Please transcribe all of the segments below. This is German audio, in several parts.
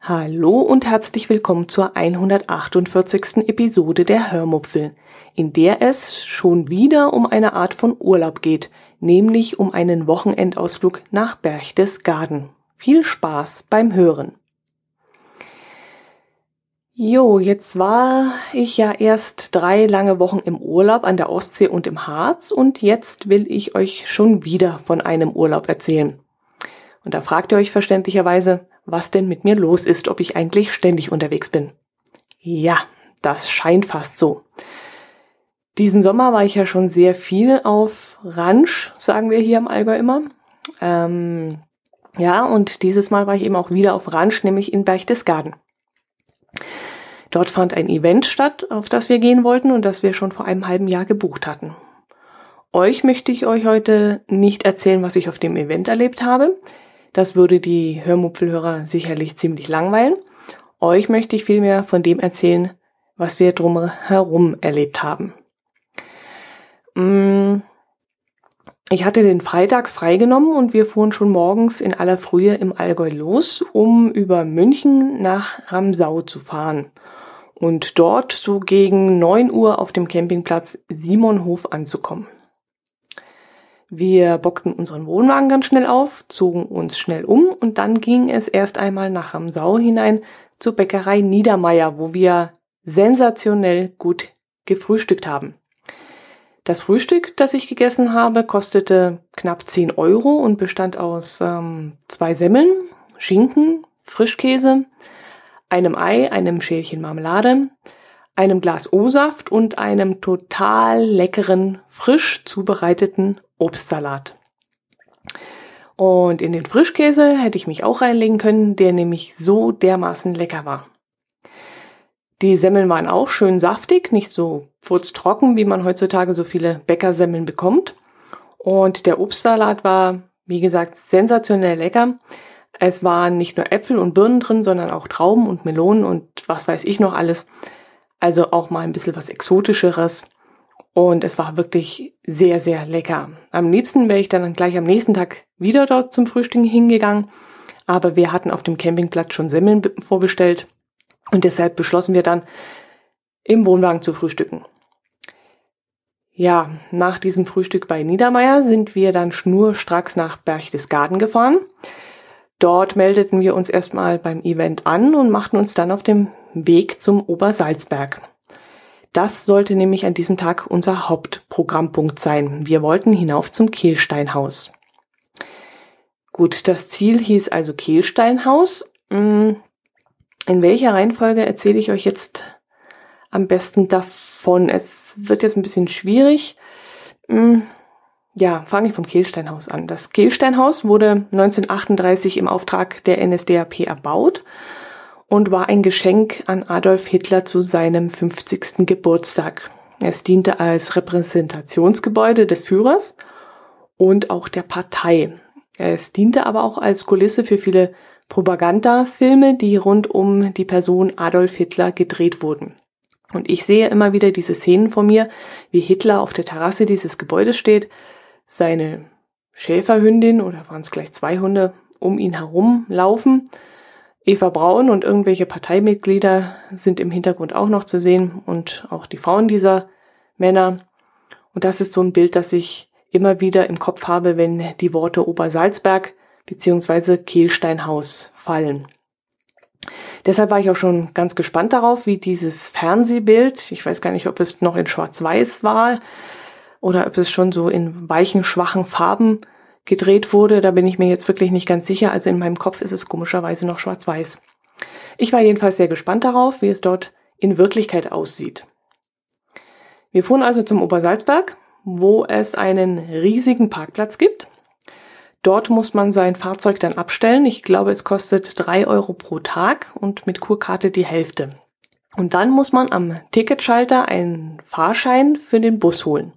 Hallo und herzlich willkommen zur 148. Episode der Hörmupfel, in der es schon wieder um eine Art von Urlaub geht, nämlich um einen Wochenendausflug nach Berchtesgaden. Viel Spaß beim Hören. Jo, jetzt war ich ja erst drei lange Wochen im Urlaub an der Ostsee und im Harz und jetzt will ich euch schon wieder von einem Urlaub erzählen. Und da fragt ihr euch verständlicherweise, was denn mit mir los ist, ob ich eigentlich ständig unterwegs bin. Ja, das scheint fast so. Diesen Sommer war ich ja schon sehr viel auf Ranch, sagen wir hier im Allgäu immer. Ähm, ja, und dieses Mal war ich eben auch wieder auf Ranch, nämlich in Berchtesgaden. Dort fand ein Event statt, auf das wir gehen wollten und das wir schon vor einem halben Jahr gebucht hatten. Euch möchte ich euch heute nicht erzählen, was ich auf dem Event erlebt habe. Das würde die Hörmupfelhörer sicherlich ziemlich langweilen. Euch möchte ich vielmehr von dem erzählen, was wir drumherum erlebt haben. Mm, ich hatte den Freitag freigenommen und wir fuhren schon morgens in aller Frühe im Allgäu los, um über München nach Ramsau zu fahren und dort so gegen neun Uhr auf dem Campingplatz Simonhof anzukommen. Wir bockten unseren Wohnwagen ganz schnell auf, zogen uns schnell um und dann ging es erst einmal nach Ramsau hinein zur Bäckerei Niedermeier, wo wir sensationell gut gefrühstückt haben. Das Frühstück, das ich gegessen habe, kostete knapp 10 Euro und bestand aus ähm, zwei Semmeln, Schinken, Frischkäse, einem Ei, einem Schälchen Marmelade, einem Glas O-Saft und einem total leckeren, frisch zubereiteten Obstsalat. Und in den Frischkäse hätte ich mich auch reinlegen können, der nämlich so dermaßen lecker war. Die Semmeln waren auch schön saftig, nicht so furztrocken, wie man heutzutage so viele Bäckersemmeln bekommt. Und der Obstsalat war, wie gesagt, sensationell lecker. Es waren nicht nur Äpfel und Birnen drin, sondern auch Trauben und Melonen und was weiß ich noch alles. Also auch mal ein bisschen was Exotischeres. Und es war wirklich sehr, sehr lecker. Am liebsten wäre ich dann gleich am nächsten Tag wieder dort zum Frühstück hingegangen. Aber wir hatten auf dem Campingplatz schon Semmeln vorbestellt. Und deshalb beschlossen wir dann, im Wohnwagen zu frühstücken. Ja, nach diesem Frühstück bei Niedermeier sind wir dann schnurstracks nach Berchtesgaden gefahren. Dort meldeten wir uns erstmal beim Event an und machten uns dann auf dem Weg zum Obersalzberg. Das sollte nämlich an diesem Tag unser Hauptprogrammpunkt sein. Wir wollten hinauf zum Kehlsteinhaus. Gut, das Ziel hieß also Kehlsteinhaus. Hm, in welcher Reihenfolge erzähle ich euch jetzt am besten davon? Es wird jetzt ein bisschen schwierig. Ja, fange ich vom Kehlsteinhaus an. Das Kehlsteinhaus wurde 1938 im Auftrag der NSDAP erbaut und war ein Geschenk an Adolf Hitler zu seinem 50. Geburtstag. Es diente als Repräsentationsgebäude des Führers und auch der Partei. Es diente aber auch als Kulisse für viele Propagandafilme, die rund um die Person Adolf Hitler gedreht wurden. Und ich sehe immer wieder diese Szenen vor mir, wie Hitler auf der Terrasse dieses Gebäudes steht, seine Schäferhündin oder waren es gleich zwei Hunde um ihn herum laufen. Eva Braun und irgendwelche Parteimitglieder sind im Hintergrund auch noch zu sehen und auch die Frauen dieser Männer. Und das ist so ein Bild, das ich immer wieder im Kopf habe, wenn die Worte Obersalzberg beziehungsweise Kehlsteinhaus fallen. Deshalb war ich auch schon ganz gespannt darauf, wie dieses Fernsehbild, ich weiß gar nicht, ob es noch in Schwarz-Weiß war oder ob es schon so in weichen, schwachen Farben gedreht wurde. Da bin ich mir jetzt wirklich nicht ganz sicher. Also in meinem Kopf ist es komischerweise noch Schwarz-Weiß. Ich war jedenfalls sehr gespannt darauf, wie es dort in Wirklichkeit aussieht. Wir fuhren also zum Obersalzberg, wo es einen riesigen Parkplatz gibt. Dort muss man sein Fahrzeug dann abstellen. Ich glaube, es kostet drei Euro pro Tag und mit Kurkarte die Hälfte. Und dann muss man am Ticketschalter einen Fahrschein für den Bus holen.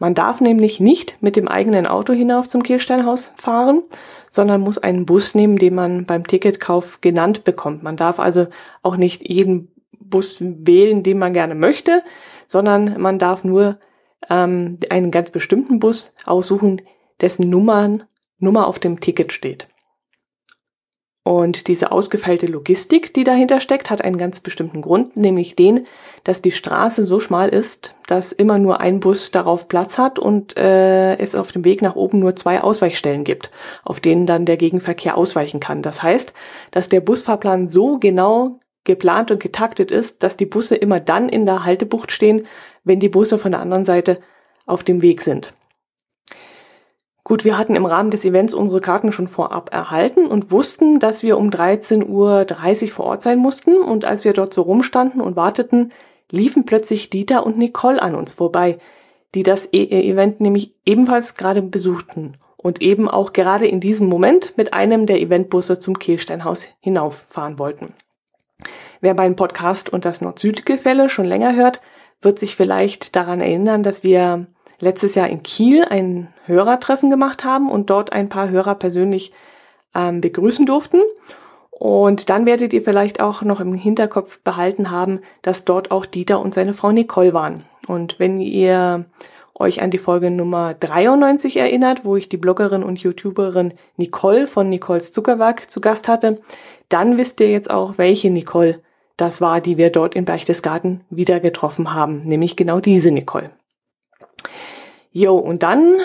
Man darf nämlich nicht mit dem eigenen Auto hinauf zum Kehlsteinhaus fahren, sondern muss einen Bus nehmen, den man beim Ticketkauf genannt bekommt. Man darf also auch nicht jeden Bus wählen, den man gerne möchte, sondern man darf nur ähm, einen ganz bestimmten Bus aussuchen, dessen Nummern, Nummer auf dem Ticket steht. Und diese ausgefeilte Logistik, die dahinter steckt, hat einen ganz bestimmten Grund, nämlich den, dass die Straße so schmal ist, dass immer nur ein Bus darauf Platz hat und äh, es auf dem Weg nach oben nur zwei Ausweichstellen gibt, auf denen dann der Gegenverkehr ausweichen kann. Das heißt, dass der Busfahrplan so genau geplant und getaktet ist, dass die Busse immer dann in der Haltebucht stehen, wenn die Busse von der anderen Seite auf dem Weg sind. Gut, wir hatten im Rahmen des Events unsere Karten schon vorab erhalten und wussten, dass wir um 13.30 Uhr vor Ort sein mussten. Und als wir dort so rumstanden und warteten, liefen plötzlich Dieter und Nicole an uns vorbei, die das e Event nämlich ebenfalls gerade besuchten und eben auch gerade in diesem Moment mit einem der Eventbusse zum Kehlsteinhaus hinauffahren wollten. Wer meinen Podcast und das Nord-Süd-Gefälle schon länger hört, wird sich vielleicht daran erinnern, dass wir letztes Jahr in Kiel ein Hörertreffen gemacht haben und dort ein paar Hörer persönlich ähm, begrüßen durften. Und dann werdet ihr vielleicht auch noch im Hinterkopf behalten haben, dass dort auch Dieter und seine Frau Nicole waren. Und wenn ihr euch an die Folge Nummer 93 erinnert, wo ich die Bloggerin und YouTuberin Nicole von Nicoles Zuckerwerk zu Gast hatte, dann wisst ihr jetzt auch, welche Nicole das war, die wir dort in Berchtesgaden wieder getroffen haben, nämlich genau diese Nicole. Jo, und dann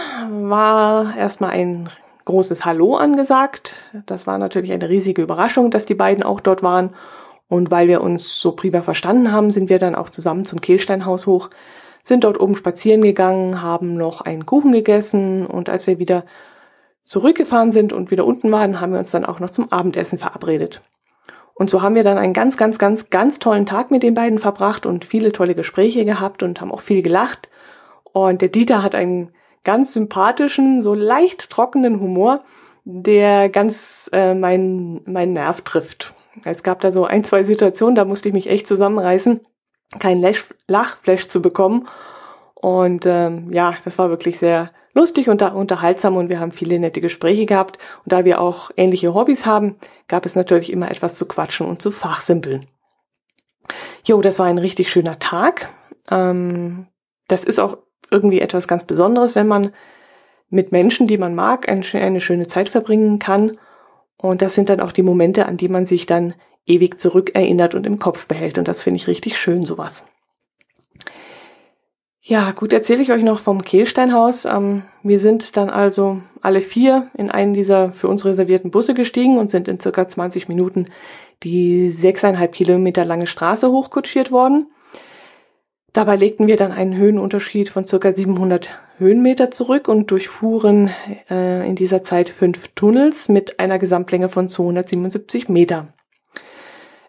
war erstmal ein großes Hallo angesagt. Das war natürlich eine riesige Überraschung, dass die beiden auch dort waren. Und weil wir uns so prima verstanden haben, sind wir dann auch zusammen zum Kehlsteinhaus hoch, sind dort oben spazieren gegangen, haben noch einen Kuchen gegessen und als wir wieder zurückgefahren sind und wieder unten waren, haben wir uns dann auch noch zum Abendessen verabredet. Und so haben wir dann einen ganz, ganz, ganz, ganz tollen Tag mit den beiden verbracht und viele tolle Gespräche gehabt und haben auch viel gelacht und der Dieter hat einen ganz sympathischen, so leicht trockenen Humor, der ganz äh, meinen mein Nerv trifft. Es gab da so ein, zwei Situationen, da musste ich mich echt zusammenreißen, kein Lachflash zu bekommen. Und ähm, ja, das war wirklich sehr lustig und unterhaltsam und wir haben viele nette Gespräche gehabt. Und da wir auch ähnliche Hobbys haben, gab es natürlich immer etwas zu quatschen und zu fachsimpeln. Jo, das war ein richtig schöner Tag. Ähm, das ist auch irgendwie etwas ganz Besonderes, wenn man mit Menschen, die man mag, eine schöne Zeit verbringen kann. Und das sind dann auch die Momente, an die man sich dann ewig zurückerinnert und im Kopf behält. Und das finde ich richtig schön, sowas. Ja, gut, erzähle ich euch noch vom Kehlsteinhaus. Ähm, wir sind dann also alle vier in einen dieser für uns reservierten Busse gestiegen und sind in circa 20 Minuten die sechseinhalb Kilometer lange Straße hochkutschiert worden. Dabei legten wir dann einen Höhenunterschied von circa 700 Höhenmeter zurück und durchfuhren äh, in dieser Zeit fünf Tunnels mit einer Gesamtlänge von 277 Meter.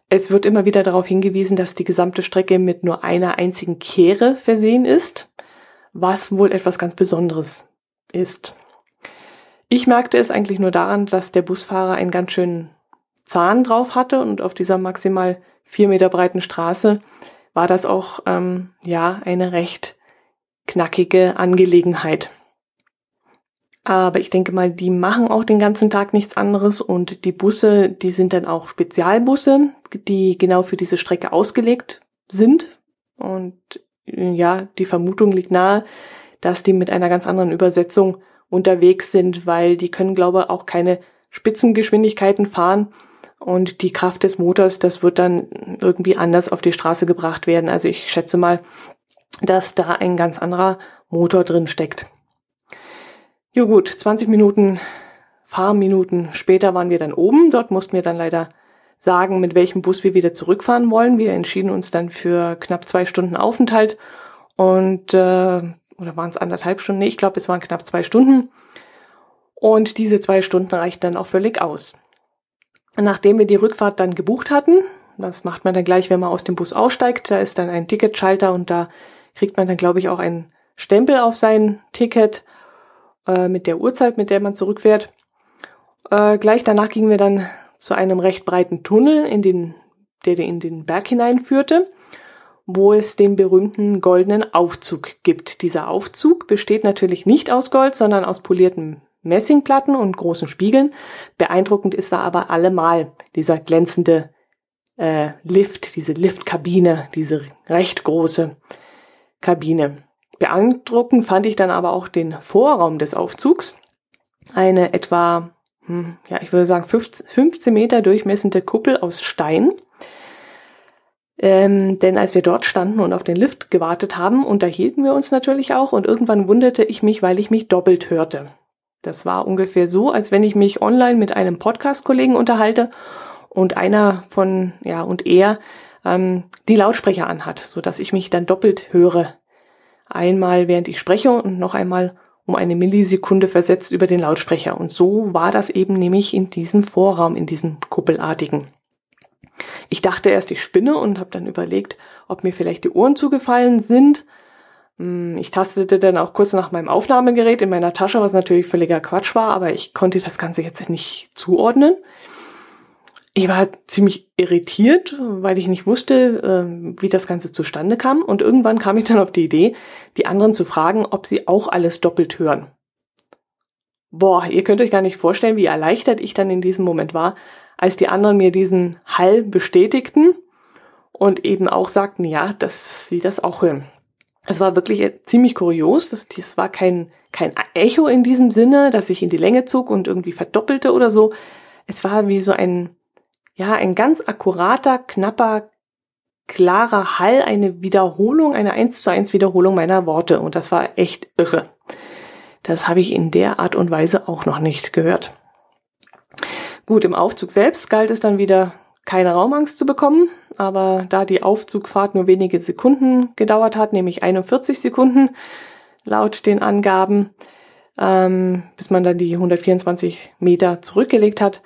Es wird immer wieder darauf hingewiesen, dass die gesamte Strecke mit nur einer einzigen Kehre versehen ist, was wohl etwas ganz Besonderes ist. Ich merkte es eigentlich nur daran, dass der Busfahrer einen ganz schönen Zahn drauf hatte und auf dieser maximal vier Meter breiten Straße war das auch ähm, ja eine recht knackige Angelegenheit. Aber ich denke mal, die machen auch den ganzen Tag nichts anderes und die Busse, die sind dann auch Spezialbusse, die genau für diese Strecke ausgelegt sind. Und ja, die Vermutung liegt nahe, dass die mit einer ganz anderen Übersetzung unterwegs sind, weil die können, glaube ich, auch keine Spitzengeschwindigkeiten fahren und die Kraft des Motors, das wird dann irgendwie anders auf die Straße gebracht werden. Also ich schätze mal, dass da ein ganz anderer Motor drin steckt. Jo gut, 20 Minuten Fahrminuten später waren wir dann oben. Dort mussten wir dann leider sagen, mit welchem Bus wir wieder zurückfahren wollen. Wir entschieden uns dann für knapp zwei Stunden Aufenthalt und äh, oder waren es anderthalb Stunden? Nee, ich glaube, es waren knapp zwei Stunden. Und diese zwei Stunden reichten dann auch völlig aus. Nachdem wir die Rückfahrt dann gebucht hatten, das macht man dann gleich, wenn man aus dem Bus aussteigt, da ist dann ein Ticketschalter und da kriegt man dann, glaube ich, auch einen Stempel auf sein Ticket äh, mit der Uhrzeit, mit der man zurückfährt. Äh, gleich danach gingen wir dann zu einem recht breiten Tunnel, in den, der in den Berg hineinführte, wo es den berühmten goldenen Aufzug gibt. Dieser Aufzug besteht natürlich nicht aus Gold, sondern aus poliertem Messingplatten und großen Spiegeln. Beeindruckend ist da aber allemal dieser glänzende äh, Lift, diese Liftkabine, diese recht große Kabine. Beeindruckend fand ich dann aber auch den Vorraum des Aufzugs. Eine etwa, hm, ja, ich würde sagen 15 Meter durchmessende Kuppel aus Stein. Ähm, denn als wir dort standen und auf den Lift gewartet haben, unterhielten wir uns natürlich auch und irgendwann wunderte ich mich, weil ich mich doppelt hörte. Das war ungefähr so, als wenn ich mich online mit einem Podcast-Kollegen unterhalte und einer von, ja, und er ähm, die Lautsprecher anhat, so dass ich mich dann doppelt höre. Einmal während ich spreche und noch einmal um eine Millisekunde versetzt über den Lautsprecher. Und so war das eben nämlich in diesem Vorraum, in diesem kuppelartigen. Ich dachte erst, ich spinne und habe dann überlegt, ob mir vielleicht die Ohren zugefallen sind. Hm, ich tastete dann auch kurz nach meinem Aufnahmegerät in meiner Tasche, was natürlich völliger Quatsch war, aber ich konnte das Ganze jetzt nicht zuordnen. Ich war ziemlich irritiert, weil ich nicht wusste, ähm, wie das Ganze zustande kam. Und irgendwann kam ich dann auf die Idee, die anderen zu fragen, ob sie auch alles doppelt hören. Boah, ihr könnt euch gar nicht vorstellen, wie erleichtert ich dann in diesem Moment war, als die anderen mir diesen Hall bestätigten und eben auch sagten, ja, dass sie das auch hören. Es war wirklich ziemlich kurios. Das, das war kein, kein Echo in diesem Sinne, dass sich in die Länge zog und irgendwie verdoppelte oder so. Es war wie so ein, ja, ein ganz akkurater, knapper, klarer Hall, eine Wiederholung, eine eins zu eins Wiederholung meiner Worte. Und das war echt irre. Das habe ich in der Art und Weise auch noch nicht gehört. Gut, im Aufzug selbst galt es dann wieder, keine Raumangst zu bekommen, aber da die Aufzugfahrt nur wenige Sekunden gedauert hat, nämlich 41 Sekunden laut den Angaben, ähm, bis man dann die 124 Meter zurückgelegt hat,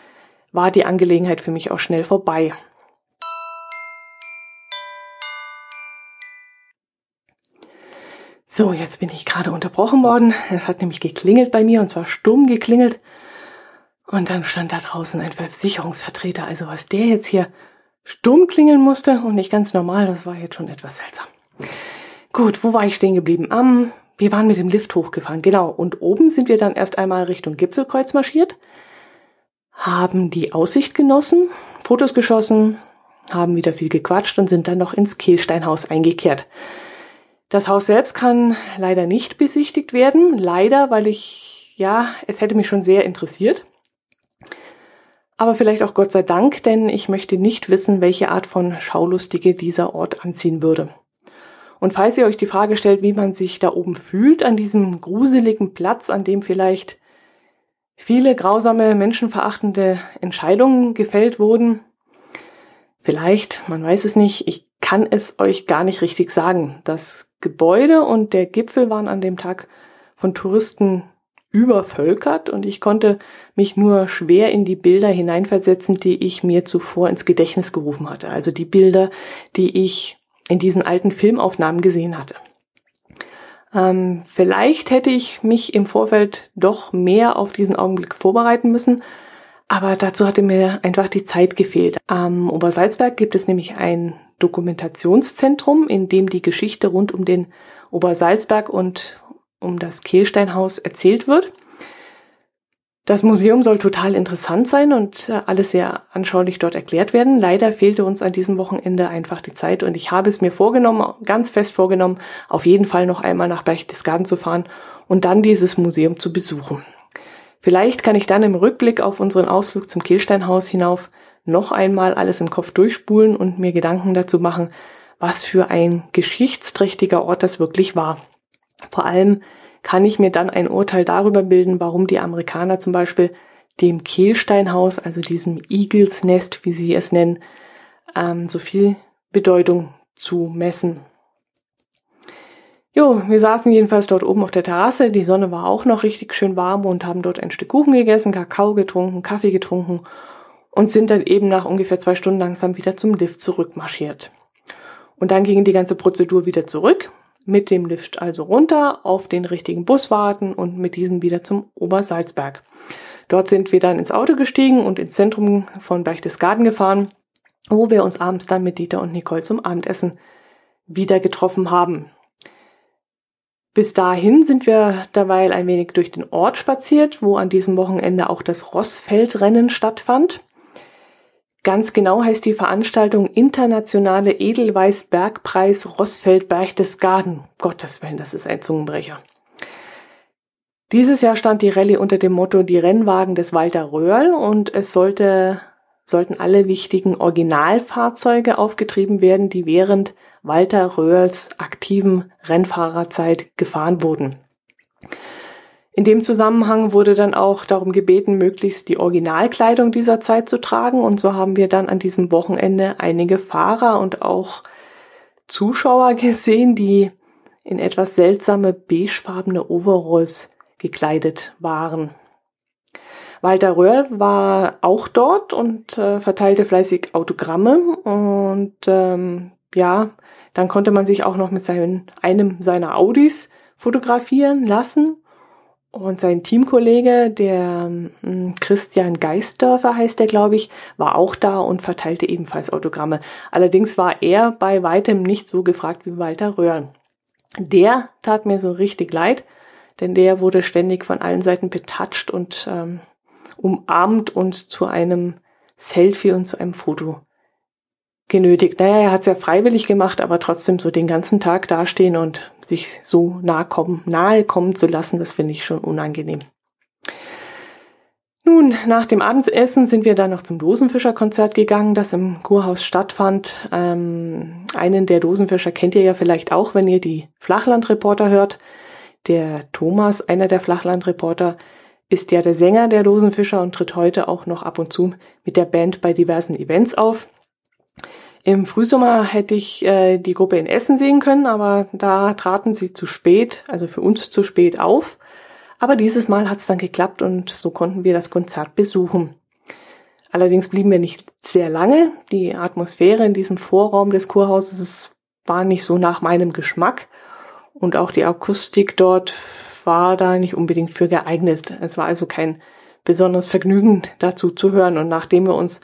war die Angelegenheit für mich auch schnell vorbei. So, jetzt bin ich gerade unterbrochen worden. Es hat nämlich geklingelt bei mir und zwar stumm geklingelt. Und dann stand da draußen ein Versicherungsvertreter. Also was der jetzt hier stumm klingeln musste und nicht ganz normal, das war jetzt schon etwas seltsam. Gut, wo war ich stehen geblieben? Um, wir waren mit dem Lift hochgefahren, genau. Und oben sind wir dann erst einmal Richtung Gipfelkreuz marschiert, haben die Aussicht genossen, Fotos geschossen, haben wieder viel gequatscht und sind dann noch ins Kehlsteinhaus eingekehrt. Das Haus selbst kann leider nicht besichtigt werden. Leider, weil ich, ja, es hätte mich schon sehr interessiert aber vielleicht auch Gott sei Dank, denn ich möchte nicht wissen, welche Art von Schaulustige dieser Ort anziehen würde. Und falls ihr euch die Frage stellt, wie man sich da oben fühlt, an diesem gruseligen Platz, an dem vielleicht viele grausame, menschenverachtende Entscheidungen gefällt wurden, vielleicht, man weiß es nicht, ich kann es euch gar nicht richtig sagen. Das Gebäude und der Gipfel waren an dem Tag von Touristen übervölkert und ich konnte mich nur schwer in die Bilder hineinversetzen, die ich mir zuvor ins Gedächtnis gerufen hatte. Also die Bilder, die ich in diesen alten Filmaufnahmen gesehen hatte. Ähm, vielleicht hätte ich mich im Vorfeld doch mehr auf diesen Augenblick vorbereiten müssen, aber dazu hatte mir einfach die Zeit gefehlt. Am Obersalzberg gibt es nämlich ein Dokumentationszentrum, in dem die Geschichte rund um den Obersalzberg und um das Kehlsteinhaus erzählt wird. Das Museum soll total interessant sein und äh, alles sehr anschaulich dort erklärt werden. Leider fehlte uns an diesem Wochenende einfach die Zeit und ich habe es mir vorgenommen, ganz fest vorgenommen, auf jeden Fall noch einmal nach Berchtesgaden zu fahren und dann dieses Museum zu besuchen. Vielleicht kann ich dann im Rückblick auf unseren Ausflug zum Kehlsteinhaus hinauf noch einmal alles im Kopf durchspulen und mir Gedanken dazu machen, was für ein geschichtsträchtiger Ort das wirklich war. Vor allem kann ich mir dann ein Urteil darüber bilden, warum die Amerikaner zum Beispiel dem Kehlsteinhaus, also diesem Eagles Nest, wie sie es nennen, ähm, so viel Bedeutung zu messen. Jo, wir saßen jedenfalls dort oben auf der Terrasse. Die Sonne war auch noch richtig schön warm und haben dort ein Stück Kuchen gegessen, Kakao getrunken, Kaffee getrunken und sind dann eben nach ungefähr zwei Stunden langsam wieder zum Lift zurückmarschiert. Und dann ging die ganze Prozedur wieder zurück mit dem Lift also runter, auf den richtigen Bus warten und mit diesem wieder zum Obersalzberg. Dort sind wir dann ins Auto gestiegen und ins Zentrum von Berchtesgaden gefahren, wo wir uns abends dann mit Dieter und Nicole zum Abendessen wieder getroffen haben. Bis dahin sind wir derweil ein wenig durch den Ort spaziert, wo an diesem Wochenende auch das Rossfeldrennen stattfand. Ganz genau heißt die Veranstaltung Internationale Edelweiß-Bergpreis Rossfeld Berchtesgaden. Gottes Willen, das ist ein Zungenbrecher. Dieses Jahr stand die Rallye unter dem Motto Die Rennwagen des Walter Röhrl und es sollte, sollten alle wichtigen Originalfahrzeuge aufgetrieben werden, die während Walter Röhrls aktiven Rennfahrerzeit gefahren wurden. In dem Zusammenhang wurde dann auch darum gebeten, möglichst die Originalkleidung dieser Zeit zu tragen. Und so haben wir dann an diesem Wochenende einige Fahrer und auch Zuschauer gesehen, die in etwas seltsame beigefarbene Overalls gekleidet waren. Walter Röhrl war auch dort und äh, verteilte fleißig Autogramme und ähm, ja, dann konnte man sich auch noch mit seinen, einem seiner Audis fotografieren lassen und sein Teamkollege, der hm, Christian Geisdörfer heißt der, glaube ich, war auch da und verteilte ebenfalls Autogramme. Allerdings war er bei weitem nicht so gefragt wie Walter Röhrl. Der tat mir so richtig leid, denn der wurde ständig von allen Seiten betatscht und ähm, umarmt und zu einem Selfie und zu einem Foto genötigt. Naja, er hat es ja freiwillig gemacht, aber trotzdem so den ganzen Tag dastehen und sich so nahe kommen, nahe kommen zu lassen, das finde ich schon unangenehm. Nun, nach dem Abendessen sind wir dann noch zum Dosenfischerkonzert gegangen, das im Kurhaus stattfand. Ähm, einen der Dosenfischer kennt ihr ja vielleicht auch, wenn ihr die Flachlandreporter hört. Der Thomas, einer der Flachlandreporter, ist ja der Sänger der Dosenfischer und tritt heute auch noch ab und zu mit der Band bei diversen Events auf. Im Frühsommer hätte ich äh, die Gruppe in Essen sehen können, aber da traten sie zu spät, also für uns zu spät auf. Aber dieses Mal hat es dann geklappt und so konnten wir das Konzert besuchen. Allerdings blieben wir nicht sehr lange. Die Atmosphäre in diesem Vorraum des Kurhauses war nicht so nach meinem Geschmack und auch die Akustik dort war da nicht unbedingt für geeignet. Es war also kein besonderes Vergnügen dazu zu hören und nachdem wir uns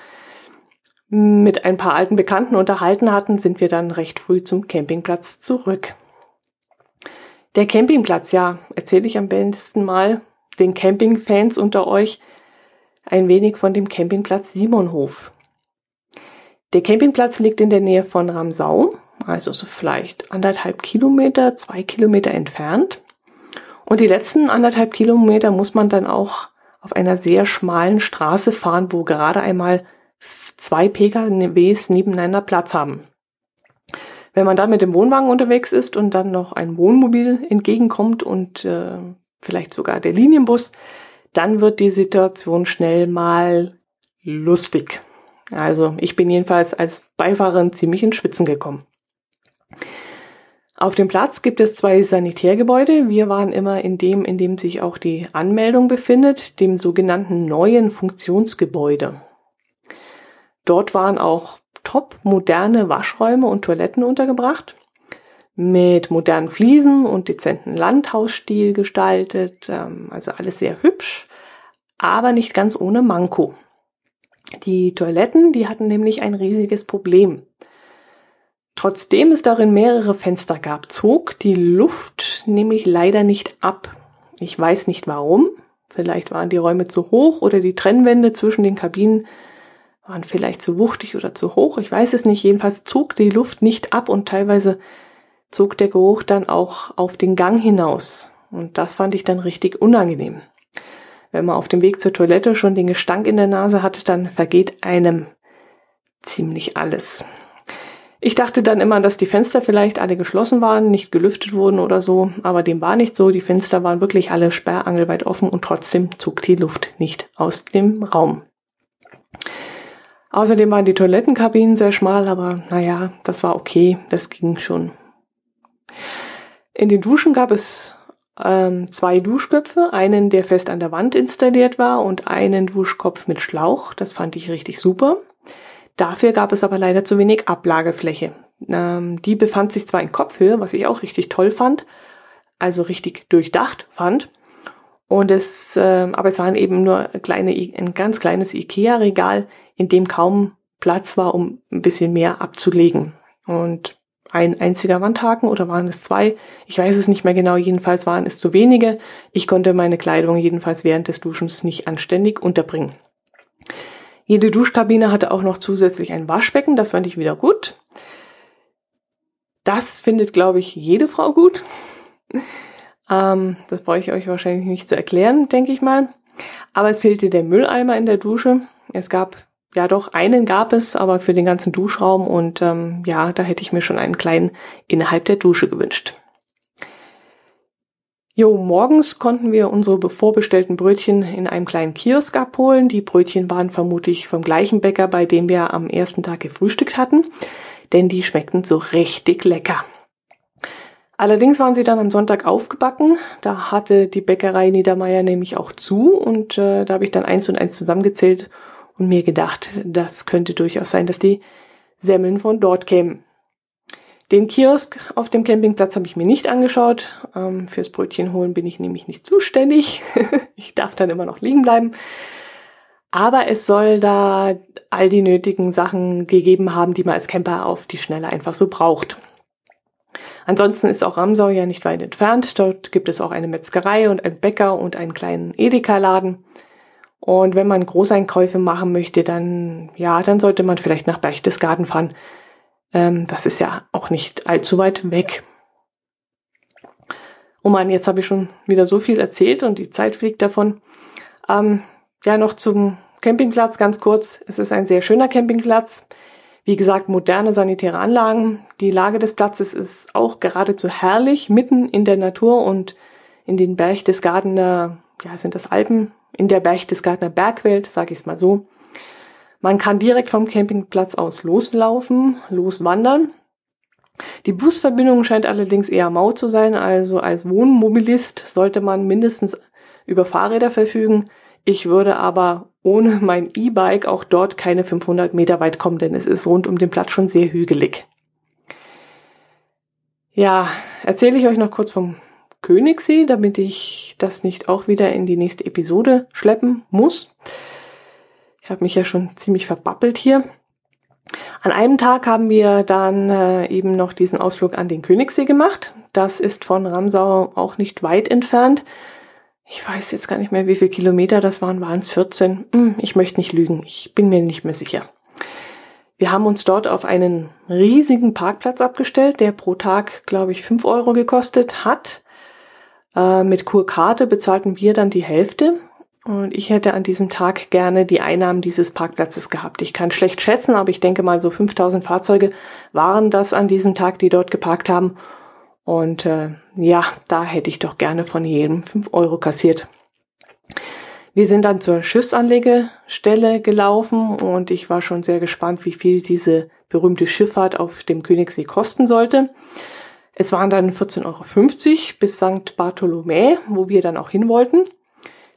mit ein paar alten Bekannten unterhalten hatten, sind wir dann recht früh zum Campingplatz zurück. Der Campingplatz, ja, erzähle ich am besten mal den Campingfans unter euch ein wenig von dem Campingplatz Simonhof. Der Campingplatz liegt in der Nähe von Ramsau, also so vielleicht anderthalb Kilometer, zwei Kilometer entfernt. Und die letzten anderthalb Kilometer muss man dann auch auf einer sehr schmalen Straße fahren, wo gerade einmal zwei PKWs nebeneinander Platz haben. Wenn man da mit dem Wohnwagen unterwegs ist und dann noch ein Wohnmobil entgegenkommt und äh, vielleicht sogar der Linienbus, dann wird die Situation schnell mal lustig. Also ich bin jedenfalls als Beifahrerin ziemlich in Schwitzen gekommen. Auf dem Platz gibt es zwei Sanitärgebäude. Wir waren immer in dem, in dem sich auch die Anmeldung befindet, dem sogenannten neuen Funktionsgebäude. Dort waren auch top moderne Waschräume und Toiletten untergebracht, mit modernen Fliesen und dezenten Landhausstil gestaltet, ähm, also alles sehr hübsch, aber nicht ganz ohne Manko. Die Toiletten, die hatten nämlich ein riesiges Problem. Trotzdem es darin mehrere Fenster gab, zog die Luft nämlich leider nicht ab. Ich weiß nicht warum. Vielleicht waren die Räume zu hoch oder die Trennwände zwischen den Kabinen waren vielleicht zu wuchtig oder zu hoch. Ich weiß es nicht. Jedenfalls zog die Luft nicht ab und teilweise zog der Geruch dann auch auf den Gang hinaus. Und das fand ich dann richtig unangenehm. Wenn man auf dem Weg zur Toilette schon den Gestank in der Nase hat, dann vergeht einem ziemlich alles. Ich dachte dann immer, dass die Fenster vielleicht alle geschlossen waren, nicht gelüftet wurden oder so, aber dem war nicht so. Die Fenster waren wirklich alle sperrangelweit offen und trotzdem zog die Luft nicht aus dem Raum. Außerdem waren die Toilettenkabinen sehr schmal, aber naja, das war okay, das ging schon. In den Duschen gab es ähm, zwei Duschköpfe, einen, der fest an der Wand installiert war und einen Duschkopf mit Schlauch. Das fand ich richtig super. Dafür gab es aber leider zu wenig Ablagefläche. Ähm, die befand sich zwar in Kopfhöhe, was ich auch richtig toll fand, also richtig durchdacht fand, und es, äh, aber es waren eben nur kleine, ein ganz kleines Ikea-Regal, in dem kaum Platz war, um ein bisschen mehr abzulegen. Und ein einziger Wandhaken oder waren es zwei? Ich weiß es nicht mehr genau. Jedenfalls waren es zu wenige. Ich konnte meine Kleidung jedenfalls während des Duschens nicht anständig unterbringen. Jede Duschkabine hatte auch noch zusätzlich ein Waschbecken, das fand ich wieder gut. Das findet, glaube ich, jede Frau gut. Ähm, das brauche ich euch wahrscheinlich nicht zu erklären, denke ich mal. Aber es fehlte der Mülleimer in der Dusche. Es gab, ja doch, einen gab es, aber für den ganzen Duschraum und ähm, ja, da hätte ich mir schon einen kleinen innerhalb der Dusche gewünscht. Jo, morgens konnten wir unsere vorbestellten Brötchen in einem kleinen Kiosk abholen. Die Brötchen waren vermutlich vom gleichen Bäcker, bei dem wir am ersten Tag gefrühstückt hatten, denn die schmeckten so richtig lecker. Allerdings waren sie dann am Sonntag aufgebacken. Da hatte die Bäckerei Niedermeier nämlich auch zu und äh, da habe ich dann eins und eins zusammengezählt und mir gedacht, das könnte durchaus sein, dass die Semmeln von dort kämen. Den Kiosk auf dem Campingplatz habe ich mir nicht angeschaut. Ähm, fürs Brötchen holen bin ich nämlich nicht zuständig. ich darf dann immer noch liegen bleiben. Aber es soll da all die nötigen Sachen gegeben haben, die man als Camper auf die Schnelle einfach so braucht. Ansonsten ist auch Ramsau ja nicht weit entfernt. Dort gibt es auch eine Metzgerei und einen Bäcker und einen kleinen Edeka-Laden. Und wenn man Großeinkäufe machen möchte, dann, ja, dann sollte man vielleicht nach Berchtesgaden fahren. Ähm, das ist ja auch nicht allzu weit weg. Oh man, jetzt habe ich schon wieder so viel erzählt und die Zeit fliegt davon. Ähm, ja, noch zum Campingplatz ganz kurz. Es ist ein sehr schöner Campingplatz. Wie gesagt, moderne sanitäre Anlagen. Die Lage des Platzes ist auch geradezu herrlich, mitten in der Natur und in den Berchtesgadener, ja, sind das Alpen, in der Berchtesgadener Bergwelt, sage ich es mal so. Man kann direkt vom Campingplatz aus loslaufen, loswandern. Die Busverbindung scheint allerdings eher mau zu sein, also als Wohnmobilist sollte man mindestens über Fahrräder verfügen. Ich würde aber ohne mein E-Bike auch dort keine 500 Meter weit kommen, denn es ist rund um den Platz schon sehr hügelig. Ja, erzähle ich euch noch kurz vom Königssee, damit ich das nicht auch wieder in die nächste Episode schleppen muss. Ich habe mich ja schon ziemlich verbappelt hier. An einem Tag haben wir dann äh, eben noch diesen Ausflug an den Königssee gemacht. Das ist von Ramsau auch nicht weit entfernt ich weiß jetzt gar nicht mehr, wie viele Kilometer das waren, waren es 14. Hm, ich möchte nicht lügen, ich bin mir nicht mehr sicher. Wir haben uns dort auf einen riesigen Parkplatz abgestellt, der pro Tag, glaube ich, 5 Euro gekostet hat. Äh, mit Kurkarte bezahlten wir dann die Hälfte. Und ich hätte an diesem Tag gerne die Einnahmen dieses Parkplatzes gehabt. Ich kann schlecht schätzen, aber ich denke mal so 5000 Fahrzeuge waren das an diesem Tag, die dort geparkt haben. Und äh, ja, da hätte ich doch gerne von jedem fünf Euro kassiert. Wir sind dann zur Schiffsanlegestelle gelaufen und ich war schon sehr gespannt, wie viel diese berühmte Schifffahrt auf dem Königssee kosten sollte. Es waren dann 14,50 Euro bis St. Bartholomä, wo wir dann auch hin wollten.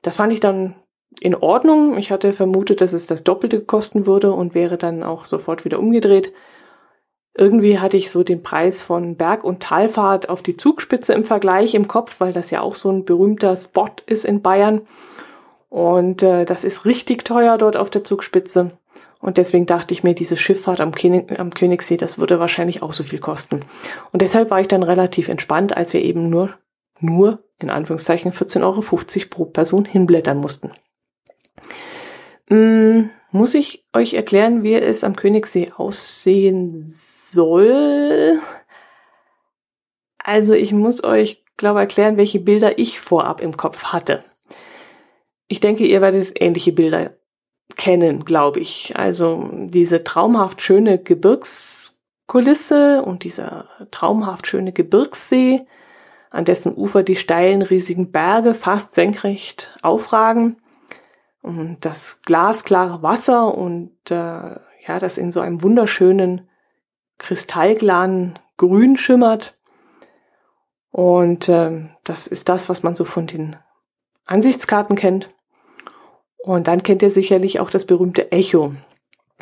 Das fand ich dann in Ordnung. Ich hatte vermutet, dass es das Doppelte kosten würde und wäre dann auch sofort wieder umgedreht. Irgendwie hatte ich so den Preis von Berg- und Talfahrt auf die Zugspitze im Vergleich im Kopf, weil das ja auch so ein berühmter Spot ist in Bayern. Und äh, das ist richtig teuer dort auf der Zugspitze. Und deswegen dachte ich mir, diese Schifffahrt am, König, am Königssee, das würde wahrscheinlich auch so viel kosten. Und deshalb war ich dann relativ entspannt, als wir eben nur, nur, in Anführungszeichen, 14,50 Euro pro Person hinblättern mussten. Hm, muss ich euch erklären, wie es am Königssee aussehen soll? Also ich muss euch, glaube erklären, welche Bilder ich vorab im Kopf hatte. Ich denke, ihr werdet ähnliche Bilder kennen, glaube ich. Also diese traumhaft schöne Gebirgskulisse und dieser traumhaft schöne Gebirgssee, an dessen Ufer die steilen, riesigen Berge fast senkrecht aufragen und das glasklare Wasser und äh, ja, das in so einem wunderschönen kristallklaren Grün schimmert. Und äh, das ist das, was man so von den Ansichtskarten kennt. Und dann kennt ihr sicherlich auch das berühmte Echo.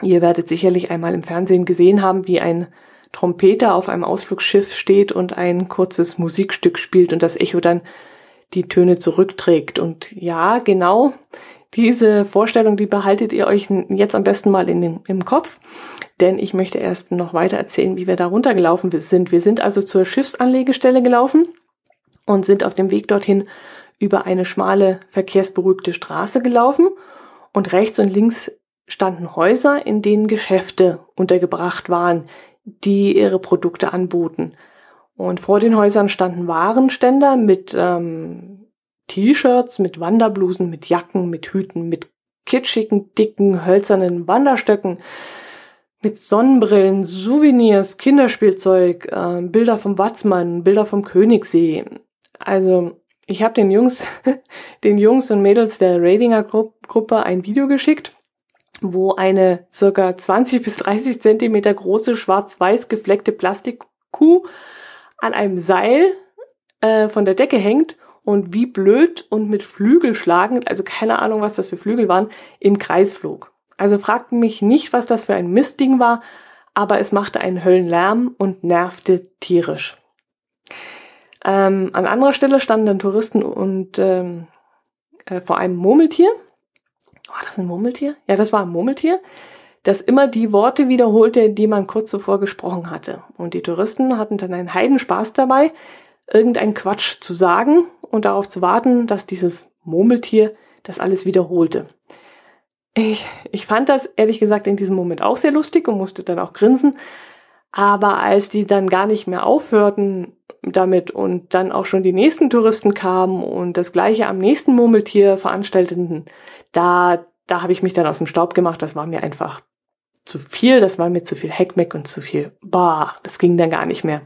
Ihr werdet sicherlich einmal im Fernsehen gesehen haben, wie ein Trompeter auf einem Ausflugsschiff steht und ein kurzes Musikstück spielt und das Echo dann die Töne zurückträgt. Und ja, genau diese Vorstellung, die behaltet ihr euch jetzt am besten mal in den, im Kopf, denn ich möchte erst noch weiter erzählen, wie wir da runtergelaufen sind. Wir sind also zur Schiffsanlegestelle gelaufen und sind auf dem Weg dorthin über eine schmale, verkehrsberuhigte Straße gelaufen und rechts und links standen Häuser, in denen Geschäfte untergebracht waren, die ihre Produkte anboten. Und vor den Häusern standen Warenständer mit ähm, T-Shirts, mit Wanderblusen, mit Jacken, mit Hüten, mit kitschigen, dicken, hölzernen Wanderstöcken, mit Sonnenbrillen, Souvenirs, Kinderspielzeug, äh, Bilder vom Watzmann, Bilder vom Königssee. Also ich habe den Jungs, den Jungs und Mädels der Radinger Gruppe ein Video geschickt, wo eine circa 20 bis 30 Zentimeter große schwarz-weiß gefleckte Plastikkuh an einem Seil äh, von der Decke hängt und wie blöd und mit Flügel schlagend, also keine Ahnung, was das für Flügel waren, im Kreis flog. Also fragt mich nicht, was das für ein Mistding war, aber es machte einen Höllenlärm und nervte tierisch. Ähm, an anderer Stelle standen dann Touristen und ähm, äh, vor einem Murmeltier. War das ein Murmeltier? Ja, das war ein Murmeltier das immer die Worte wiederholte, die man kurz zuvor gesprochen hatte. Und die Touristen hatten dann einen Heidenspaß dabei, irgendeinen Quatsch zu sagen und darauf zu warten, dass dieses Murmeltier das alles wiederholte. Ich, ich fand das ehrlich gesagt in diesem Moment auch sehr lustig und musste dann auch grinsen. Aber als die dann gar nicht mehr aufhörten damit und dann auch schon die nächsten Touristen kamen und das gleiche am nächsten Murmeltier veranstalteten, da, da habe ich mich dann aus dem Staub gemacht. Das war mir einfach zu viel, das war mir zu viel Heckmeck und zu viel, bah, das ging dann gar nicht mehr.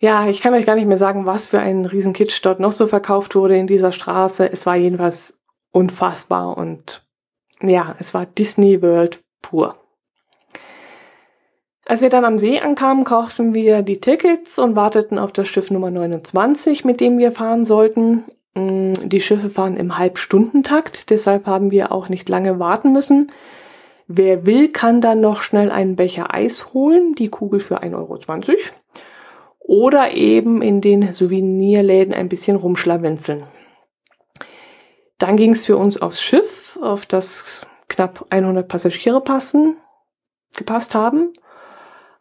Ja, ich kann euch gar nicht mehr sagen, was für ein Riesenkitsch dort noch so verkauft wurde in dieser Straße. Es war jedenfalls unfassbar und ja, es war Disney World pur. Als wir dann am See ankamen, kauften wir die Tickets und warteten auf das Schiff Nummer 29, mit dem wir fahren sollten. Mm, die Schiffe fahren im Halbstundentakt, deshalb haben wir auch nicht lange warten müssen. Wer will, kann dann noch schnell einen Becher Eis holen, die Kugel für 1,20 Euro. Oder eben in den Souvenirläden ein bisschen rumschlawenzeln. Dann ging es für uns aufs Schiff, auf das knapp 100 Passagiere passen, gepasst haben.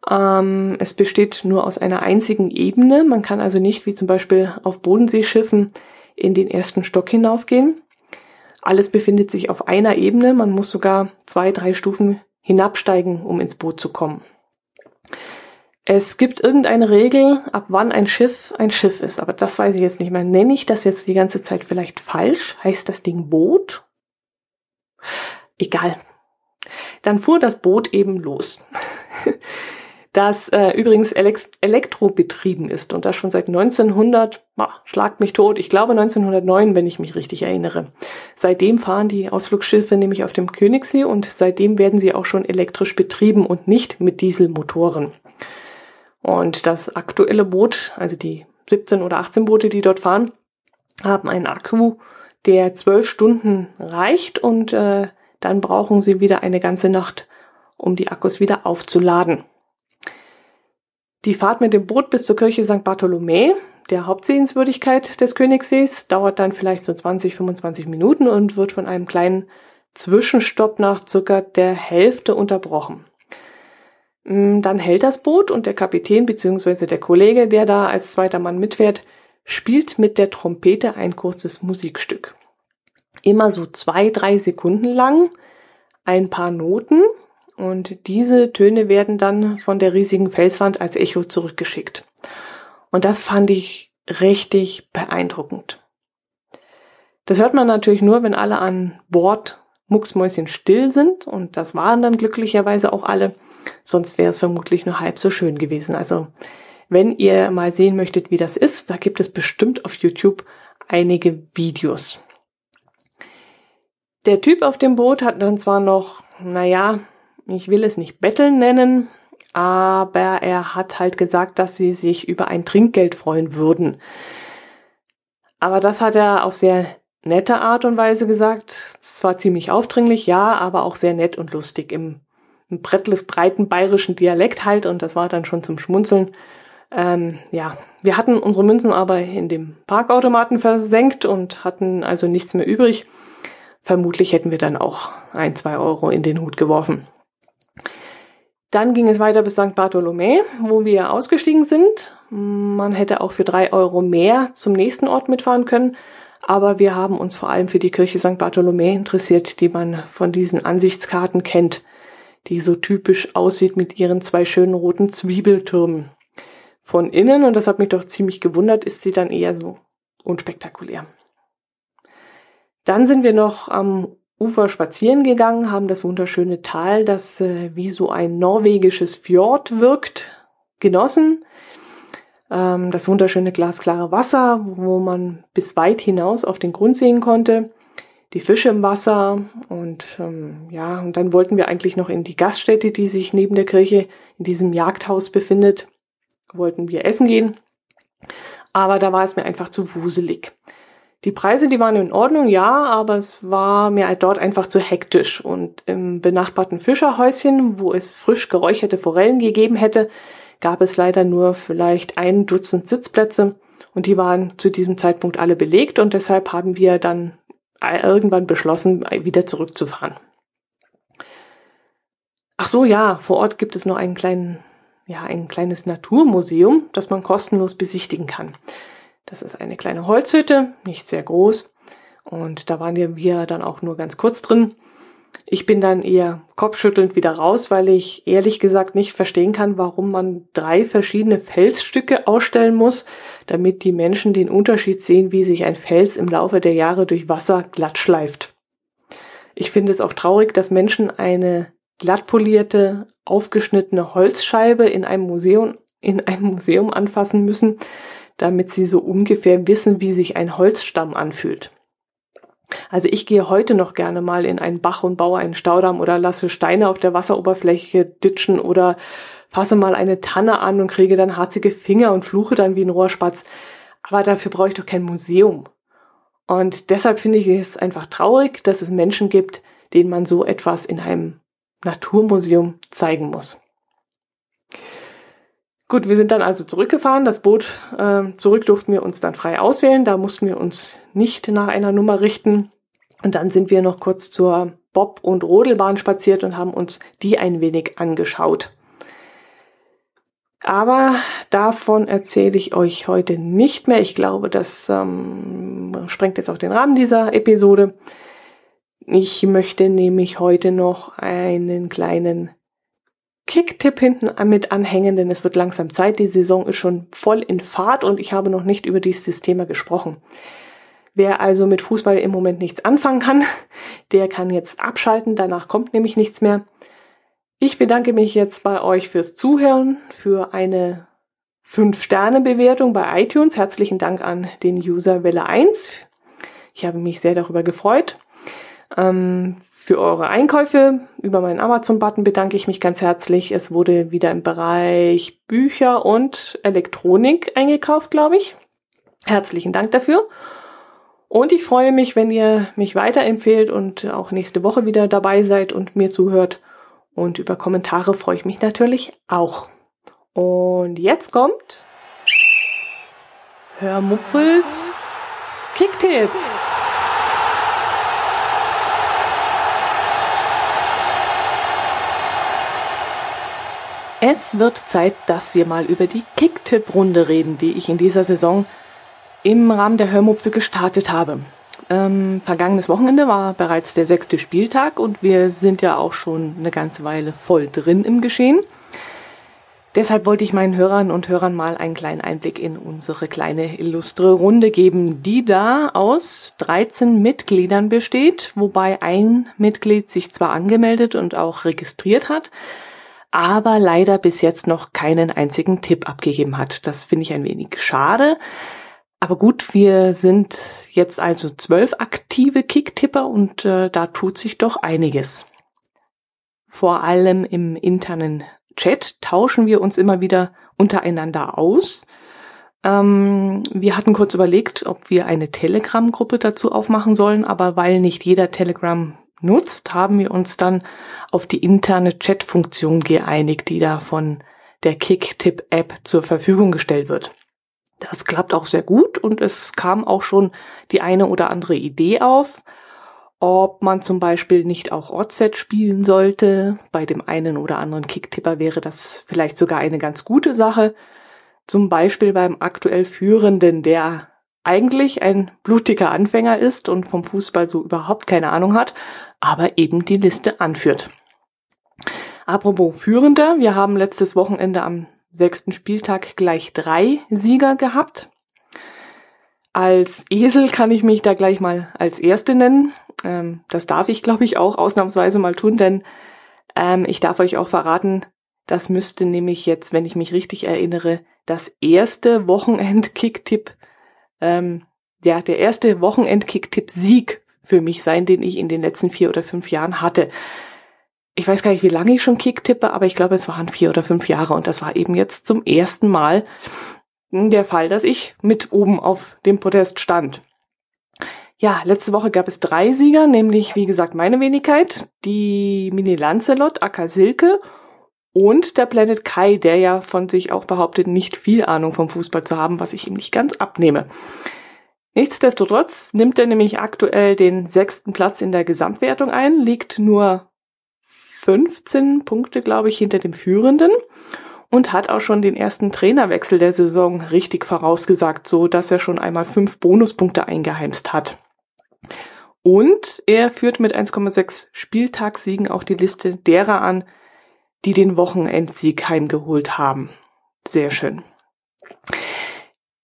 Ähm, es besteht nur aus einer einzigen Ebene. Man kann also nicht wie zum Beispiel auf Bodenseeschiffen in den ersten Stock hinaufgehen. Alles befindet sich auf einer Ebene. Man muss sogar zwei, drei Stufen hinabsteigen, um ins Boot zu kommen. Es gibt irgendeine Regel, ab wann ein Schiff ein Schiff ist, aber das weiß ich jetzt nicht mehr. Nenne ich das jetzt die ganze Zeit vielleicht falsch? Heißt das Ding Boot? Egal. Dann fuhr das Boot eben los. das äh, übrigens elektrobetrieben ist und das schon seit 1900, boah, schlagt mich tot, ich glaube 1909, wenn ich mich richtig erinnere. Seitdem fahren die Ausflugsschiffe nämlich auf dem Königssee und seitdem werden sie auch schon elektrisch betrieben und nicht mit Dieselmotoren. Und das aktuelle Boot, also die 17 oder 18 Boote, die dort fahren, haben einen Akku, der zwölf Stunden reicht und äh, dann brauchen sie wieder eine ganze Nacht, um die Akkus wieder aufzuladen. Die Fahrt mit dem Boot bis zur Kirche St. Bartholomä, der Hauptsehenswürdigkeit des Königssees, dauert dann vielleicht so 20, 25 Minuten und wird von einem kleinen Zwischenstopp nach circa der Hälfte unterbrochen. Mm, dann hält das Boot und der Kapitän bzw. der Kollege, der da als zweiter Mann mitfährt, spielt mit der Trompete ein kurzes Musikstück. Immer so zwei, drei Sekunden lang, ein paar Noten und diese Töne werden dann von der riesigen Felswand als Echo zurückgeschickt. Und das fand ich richtig beeindruckend. Das hört man natürlich nur, wenn alle an Bord mucksmäuschen still sind und das waren dann glücklicherweise auch alle, sonst wäre es vermutlich nur halb so schön gewesen. Also wenn ihr mal sehen möchtet, wie das ist, da gibt es bestimmt auf YouTube einige Videos. Der Typ auf dem Boot hat dann zwar noch, naja, ich will es nicht betteln nennen, aber er hat halt gesagt, dass sie sich über ein Trinkgeld freuen würden. Aber das hat er auf sehr nette Art und Weise gesagt. Zwar ziemlich aufdringlich, ja, aber auch sehr nett und lustig im, im brettles breiten bayerischen Dialekt halt und das war dann schon zum Schmunzeln. Ähm, ja, wir hatten unsere Münzen aber in dem Parkautomaten versenkt und hatten also nichts mehr übrig. Vermutlich hätten wir dann auch ein, zwei Euro in den Hut geworfen. Dann ging es weiter bis St. Bartholomä, wo wir ausgestiegen sind. Man hätte auch für drei Euro mehr zum nächsten Ort mitfahren können. aber wir haben uns vor allem für die Kirche St. Bartholomä interessiert, die man von diesen Ansichtskarten kennt, die so typisch aussieht mit ihren zwei schönen roten Zwiebeltürmen. Von innen, und das hat mich doch ziemlich gewundert, ist sie dann eher so unspektakulär. Dann sind wir noch am Ufer spazieren gegangen, haben das wunderschöne Tal, das äh, wie so ein norwegisches Fjord wirkt, genossen. Ähm, das wunderschöne glasklare Wasser, wo man bis weit hinaus auf den Grund sehen konnte. Die Fische im Wasser und ähm, ja, und dann wollten wir eigentlich noch in die Gaststätte, die sich neben der Kirche in diesem Jagdhaus befindet, wollten wir essen gehen. Aber da war es mir einfach zu wuselig. Die Preise, die waren in Ordnung, ja, aber es war mir dort einfach zu hektisch. Und im benachbarten Fischerhäuschen, wo es frisch geräucherte Forellen gegeben hätte, gab es leider nur vielleicht ein Dutzend Sitzplätze und die waren zu diesem Zeitpunkt alle belegt und deshalb haben wir dann irgendwann beschlossen, wieder zurückzufahren. Ach so, ja, vor Ort gibt es noch einen kleinen, ja, ein kleines Naturmuseum, das man kostenlos besichtigen kann. Das ist eine kleine Holzhütte, nicht sehr groß. Und da waren wir dann auch nur ganz kurz drin. Ich bin dann eher kopfschüttelnd wieder raus, weil ich ehrlich gesagt nicht verstehen kann, warum man drei verschiedene Felsstücke ausstellen muss, damit die Menschen den Unterschied sehen, wie sich ein Fels im Laufe der Jahre durch Wasser glatt schleift. Ich finde es auch traurig, dass Menschen eine glattpolierte, aufgeschnittene Holzscheibe in einem Museum, in einem Museum anfassen müssen, damit sie so ungefähr wissen, wie sich ein Holzstamm anfühlt. Also ich gehe heute noch gerne mal in einen Bach und baue einen Staudamm oder lasse Steine auf der Wasseroberfläche ditschen oder fasse mal eine Tanne an und kriege dann harzige Finger und fluche dann wie ein Rohrspatz. Aber dafür brauche ich doch kein Museum. Und deshalb finde ich es einfach traurig, dass es Menschen gibt, denen man so etwas in einem Naturmuseum zeigen muss. Gut, wir sind dann also zurückgefahren. Das Boot äh, zurück durften wir uns dann frei auswählen. Da mussten wir uns nicht nach einer Nummer richten. Und dann sind wir noch kurz zur Bob- und Rodelbahn spaziert und haben uns die ein wenig angeschaut. Aber davon erzähle ich euch heute nicht mehr. Ich glaube, das ähm, sprengt jetzt auch den Rahmen dieser Episode. Ich möchte nämlich heute noch einen kleinen Kicktipp hinten mit anhängen, denn es wird langsam Zeit. Die Saison ist schon voll in Fahrt und ich habe noch nicht über dieses Thema gesprochen. Wer also mit Fußball im Moment nichts anfangen kann, der kann jetzt abschalten. Danach kommt nämlich nichts mehr. Ich bedanke mich jetzt bei euch fürs Zuhören, für eine 5-Sterne-Bewertung bei iTunes. Herzlichen Dank an den User Welle 1. Ich habe mich sehr darüber gefreut. Ähm, für eure Einkäufe über meinen Amazon-Button bedanke ich mich ganz herzlich. Es wurde wieder im Bereich Bücher und Elektronik eingekauft, glaube ich. Herzlichen Dank dafür. Und ich freue mich, wenn ihr mich weiterempfehlt und auch nächste Woche wieder dabei seid und mir zuhört. Und über Kommentare freue ich mich natürlich auch. Und jetzt kommt Hörmupfels Kicktipp. Es wird Zeit, dass wir mal über die Kicktipp-Runde reden, die ich in dieser Saison im Rahmen der Hörmupfe gestartet habe. Ähm, vergangenes Wochenende war bereits der sechste Spieltag und wir sind ja auch schon eine ganze Weile voll drin im Geschehen. Deshalb wollte ich meinen Hörern und Hörern mal einen kleinen Einblick in unsere kleine illustre Runde geben, die da aus 13 Mitgliedern besteht, wobei ein Mitglied sich zwar angemeldet und auch registriert hat, aber leider bis jetzt noch keinen einzigen Tipp abgegeben hat. Das finde ich ein wenig schade. Aber gut, wir sind jetzt also zwölf aktive Kicktipper und äh, da tut sich doch einiges. Vor allem im internen Chat tauschen wir uns immer wieder untereinander aus. Ähm, wir hatten kurz überlegt, ob wir eine Telegram-Gruppe dazu aufmachen sollen, aber weil nicht jeder Telegram nutzt, haben wir uns dann auf die interne Chat-Funktion geeinigt, die da von der Kick-Tip-App zur Verfügung gestellt wird. Das klappt auch sehr gut und es kam auch schon die eine oder andere Idee auf, ob man zum Beispiel nicht auch Oddset spielen sollte. Bei dem einen oder anderen Kicktipper wäre das vielleicht sogar eine ganz gute Sache. Zum Beispiel beim aktuell Führenden, der eigentlich ein blutiger Anfänger ist und vom Fußball so überhaupt keine Ahnung hat, aber eben die Liste anführt. Apropos Führender, wir haben letztes Wochenende am sechsten Spieltag gleich drei Sieger gehabt. Als Esel kann ich mich da gleich mal als Erste nennen. Ähm, das darf ich, glaube ich, auch ausnahmsweise mal tun, denn ähm, ich darf euch auch verraten, das müsste nämlich jetzt, wenn ich mich richtig erinnere, das erste Wochenend-Kicktipp, ähm, ja, der erste Wochenend-Kicktipp-Sieg für mich sein, den ich in den letzten vier oder fünf Jahren hatte. Ich weiß gar nicht, wie lange ich schon Kick tippe, aber ich glaube, es waren vier oder fünf Jahre und das war eben jetzt zum ersten Mal der Fall, dass ich mit oben auf dem Podest stand. Ja, letzte Woche gab es drei Sieger, nämlich wie gesagt meine Wenigkeit, die Mini Lancelot, Akka Silke und der Planet Kai, der ja von sich auch behauptet, nicht viel Ahnung vom Fußball zu haben, was ich ihm nicht ganz abnehme. Nichtsdestotrotz nimmt er nämlich aktuell den sechsten Platz in der Gesamtwertung ein, liegt nur 15 Punkte, glaube ich, hinter dem Führenden und hat auch schon den ersten Trainerwechsel der Saison richtig vorausgesagt, so dass er schon einmal fünf Bonuspunkte eingeheimst hat. Und er führt mit 1,6 Spieltagssiegen auch die Liste derer an, die den Wochenendsieg heimgeholt haben. Sehr schön.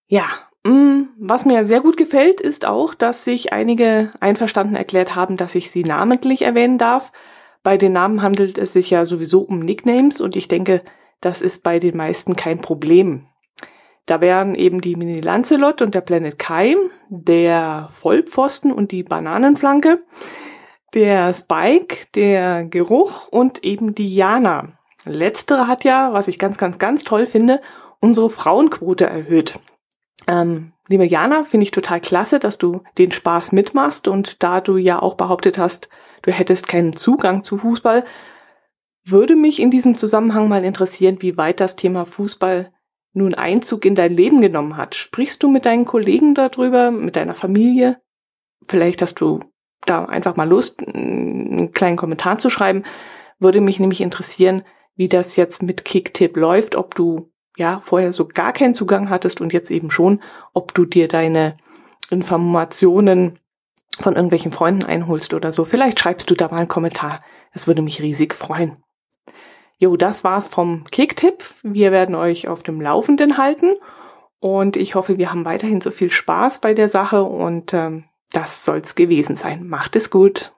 Ja, mm, was mir sehr gut gefällt, ist auch, dass sich einige einverstanden erklärt haben, dass ich sie namentlich erwähnen darf. Bei den Namen handelt es sich ja sowieso um Nicknames und ich denke, das ist bei den meisten kein Problem. Da wären eben die Mini Lancelot und der Planet Kai, der Vollpfosten und die Bananenflanke, der Spike, der Geruch und eben die Jana. Letztere hat ja, was ich ganz, ganz, ganz toll finde, unsere Frauenquote erhöht. Ähm, liebe Jana, finde ich total klasse, dass du den Spaß mitmachst und da du ja auch behauptet hast, du hättest keinen Zugang zu Fußball, würde mich in diesem Zusammenhang mal interessieren, wie weit das Thema Fußball nun Einzug in dein Leben genommen hat. Sprichst du mit deinen Kollegen darüber, mit deiner Familie? Vielleicht hast du da einfach mal Lust, einen kleinen Kommentar zu schreiben. Würde mich nämlich interessieren, wie das jetzt mit Kicktip läuft, ob du ja vorher so gar keinen Zugang hattest und jetzt eben schon, ob du dir deine Informationen von irgendwelchen Freunden einholst oder so. Vielleicht schreibst du da mal einen Kommentar. Es würde mich riesig freuen. Jo, das war's vom Kicktipp. Wir werden euch auf dem Laufenden halten und ich hoffe, wir haben weiterhin so viel Spaß bei der Sache und ähm, das soll's gewesen sein. Macht es gut.